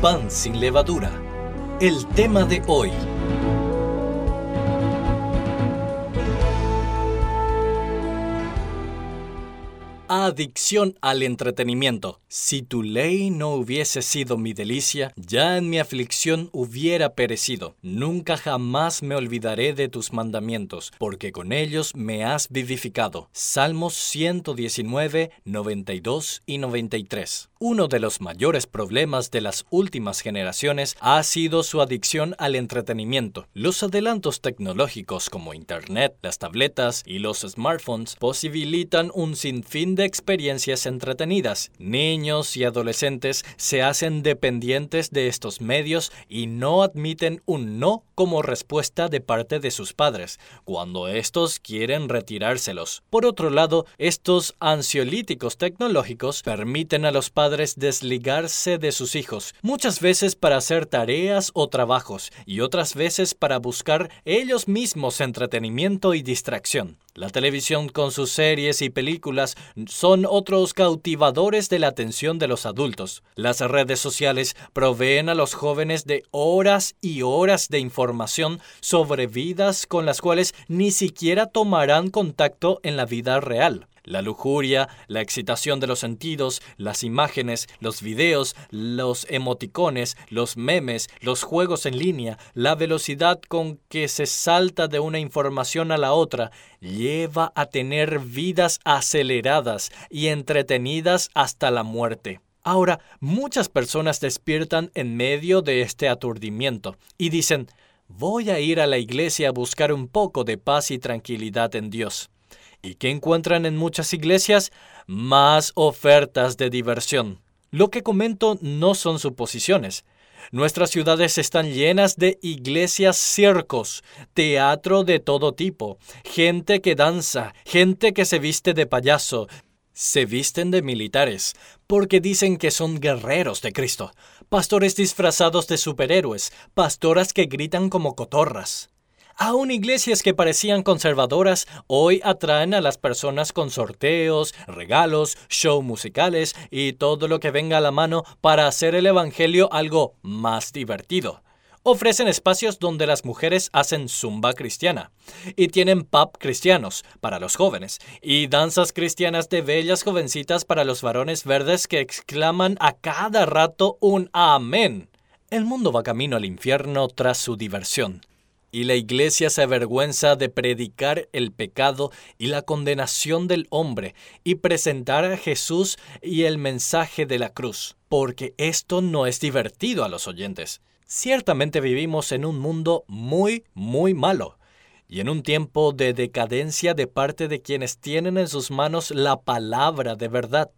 Pan sin levadura. El tema de hoy. Adicción al entretenimiento. Si tu ley no hubiese sido mi delicia, ya en mi aflicción hubiera perecido. Nunca jamás me olvidaré de tus mandamientos, porque con ellos me has vivificado. Salmos 119, 92 y 93. Uno de los mayores problemas de las últimas generaciones ha sido su adicción al entretenimiento. Los adelantos tecnológicos como Internet, las tabletas y los smartphones posibilitan un sinfín de experiencias entretenidas. Niños y adolescentes se hacen dependientes de estos medios y no admiten un no como respuesta de parte de sus padres, cuando estos quieren retirárselos. Por otro lado, estos ansiolíticos tecnológicos permiten a los padres desligarse de sus hijos, muchas veces para hacer tareas o trabajos y otras veces para buscar ellos mismos entretenimiento y distracción. La televisión con sus series y películas son otros cautivadores de la atención de los adultos. Las redes sociales proveen a los jóvenes de horas y horas de información sobre vidas con las cuales ni siquiera tomarán contacto en la vida real. La lujuria, la excitación de los sentidos, las imágenes, los videos, los emoticones, los memes, los juegos en línea, la velocidad con que se salta de una información a la otra, lleva a tener vidas aceleradas y entretenidas hasta la muerte. Ahora, muchas personas despiertan en medio de este aturdimiento y dicen, voy a ir a la iglesia a buscar un poco de paz y tranquilidad en Dios. ¿Y qué encuentran en muchas iglesias? Más ofertas de diversión. Lo que comento no son suposiciones. Nuestras ciudades están llenas de iglesias circos, teatro de todo tipo, gente que danza, gente que se viste de payaso, se visten de militares, porque dicen que son guerreros de Cristo, pastores disfrazados de superhéroes, pastoras que gritan como cotorras. Aún iglesias que parecían conservadoras hoy atraen a las personas con sorteos, regalos, show musicales y todo lo que venga a la mano para hacer el Evangelio algo más divertido. Ofrecen espacios donde las mujeres hacen zumba cristiana y tienen pub cristianos para los jóvenes y danzas cristianas de bellas jovencitas para los varones verdes que exclaman a cada rato un amén. El mundo va camino al infierno tras su diversión y la iglesia se avergüenza de predicar el pecado y la condenación del hombre y presentar a Jesús y el mensaje de la cruz, porque esto no es divertido a los oyentes. Ciertamente vivimos en un mundo muy, muy malo y en un tiempo de decadencia de parte de quienes tienen en sus manos la palabra de verdad.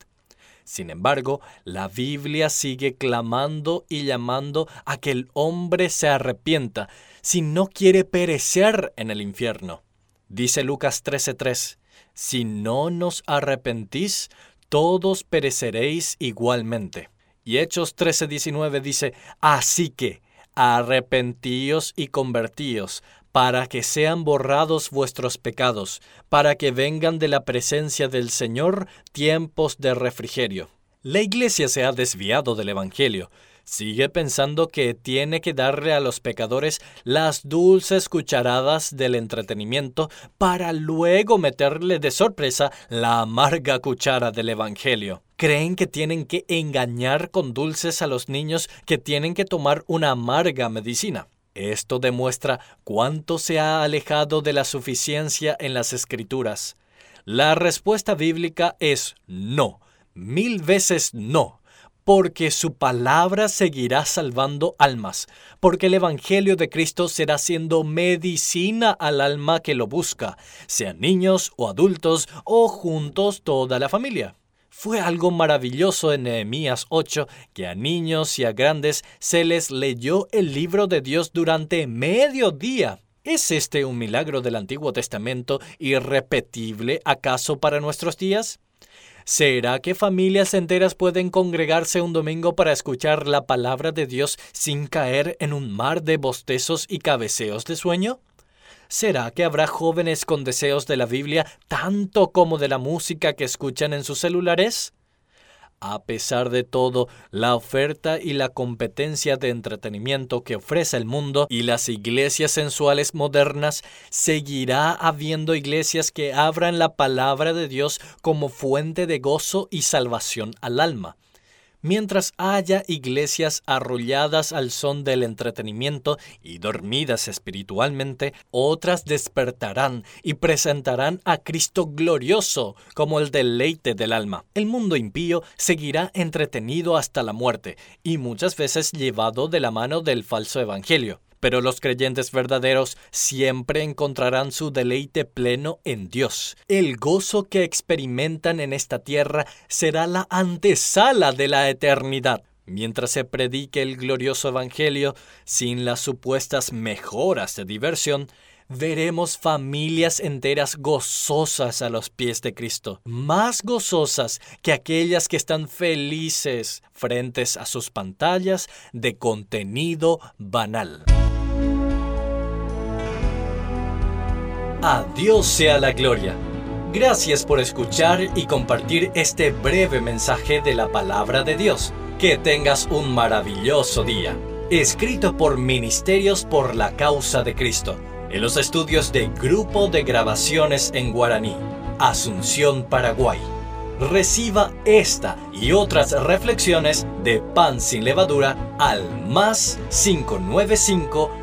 Sin embargo, la Biblia sigue clamando y llamando a que el hombre se arrepienta si no quiere perecer en el infierno. Dice Lucas 13:3, si no nos arrepentís, todos pereceréis igualmente. Y Hechos 13:19 dice, así que, arrepentíos y convertíos, para que sean borrados vuestros pecados, para que vengan de la presencia del Señor tiempos de refrigerio. La Iglesia se ha desviado del Evangelio. Sigue pensando que tiene que darle a los pecadores las dulces cucharadas del entretenimiento para luego meterle de sorpresa la amarga cuchara del Evangelio. Creen que tienen que engañar con dulces a los niños que tienen que tomar una amarga medicina. Esto demuestra cuánto se ha alejado de la suficiencia en las escrituras. La respuesta bíblica es no, mil veces no, porque su palabra seguirá salvando almas, porque el Evangelio de Cristo será siendo medicina al alma que lo busca, sean niños o adultos o juntos toda la familia. Fue algo maravilloso en Nehemías 8 que a niños y a grandes se les leyó el libro de Dios durante medio día. ¿Es este un milagro del Antiguo Testamento irrepetible acaso para nuestros días? ¿Será que familias enteras pueden congregarse un domingo para escuchar la palabra de Dios sin caer en un mar de bostezos y cabeceos de sueño? ¿Será que habrá jóvenes con deseos de la Biblia tanto como de la música que escuchan en sus celulares? A pesar de todo, la oferta y la competencia de entretenimiento que ofrece el mundo y las iglesias sensuales modernas, seguirá habiendo iglesias que abran la palabra de Dios como fuente de gozo y salvación al alma. Mientras haya iglesias arrolladas al son del entretenimiento y dormidas espiritualmente, otras despertarán y presentarán a Cristo glorioso como el deleite del alma. El mundo impío seguirá entretenido hasta la muerte y muchas veces llevado de la mano del falso evangelio pero los creyentes verdaderos siempre encontrarán su deleite pleno en Dios. El gozo que experimentan en esta tierra será la antesala de la eternidad. Mientras se predique el glorioso Evangelio sin las supuestas mejoras de diversión, veremos familias enteras gozosas a los pies de Cristo, más gozosas que aquellas que están felices frentes a sus pantallas de contenido banal. A Dios sea la gloria. Gracias por escuchar y compartir este breve mensaje de la palabra de Dios. Que tengas un maravilloso día. Escrito por Ministerios por la Causa de Cristo, en los estudios de Grupo de Grabaciones en Guaraní, Asunción, Paraguay. Reciba esta y otras reflexiones de Pan sin levadura al más 595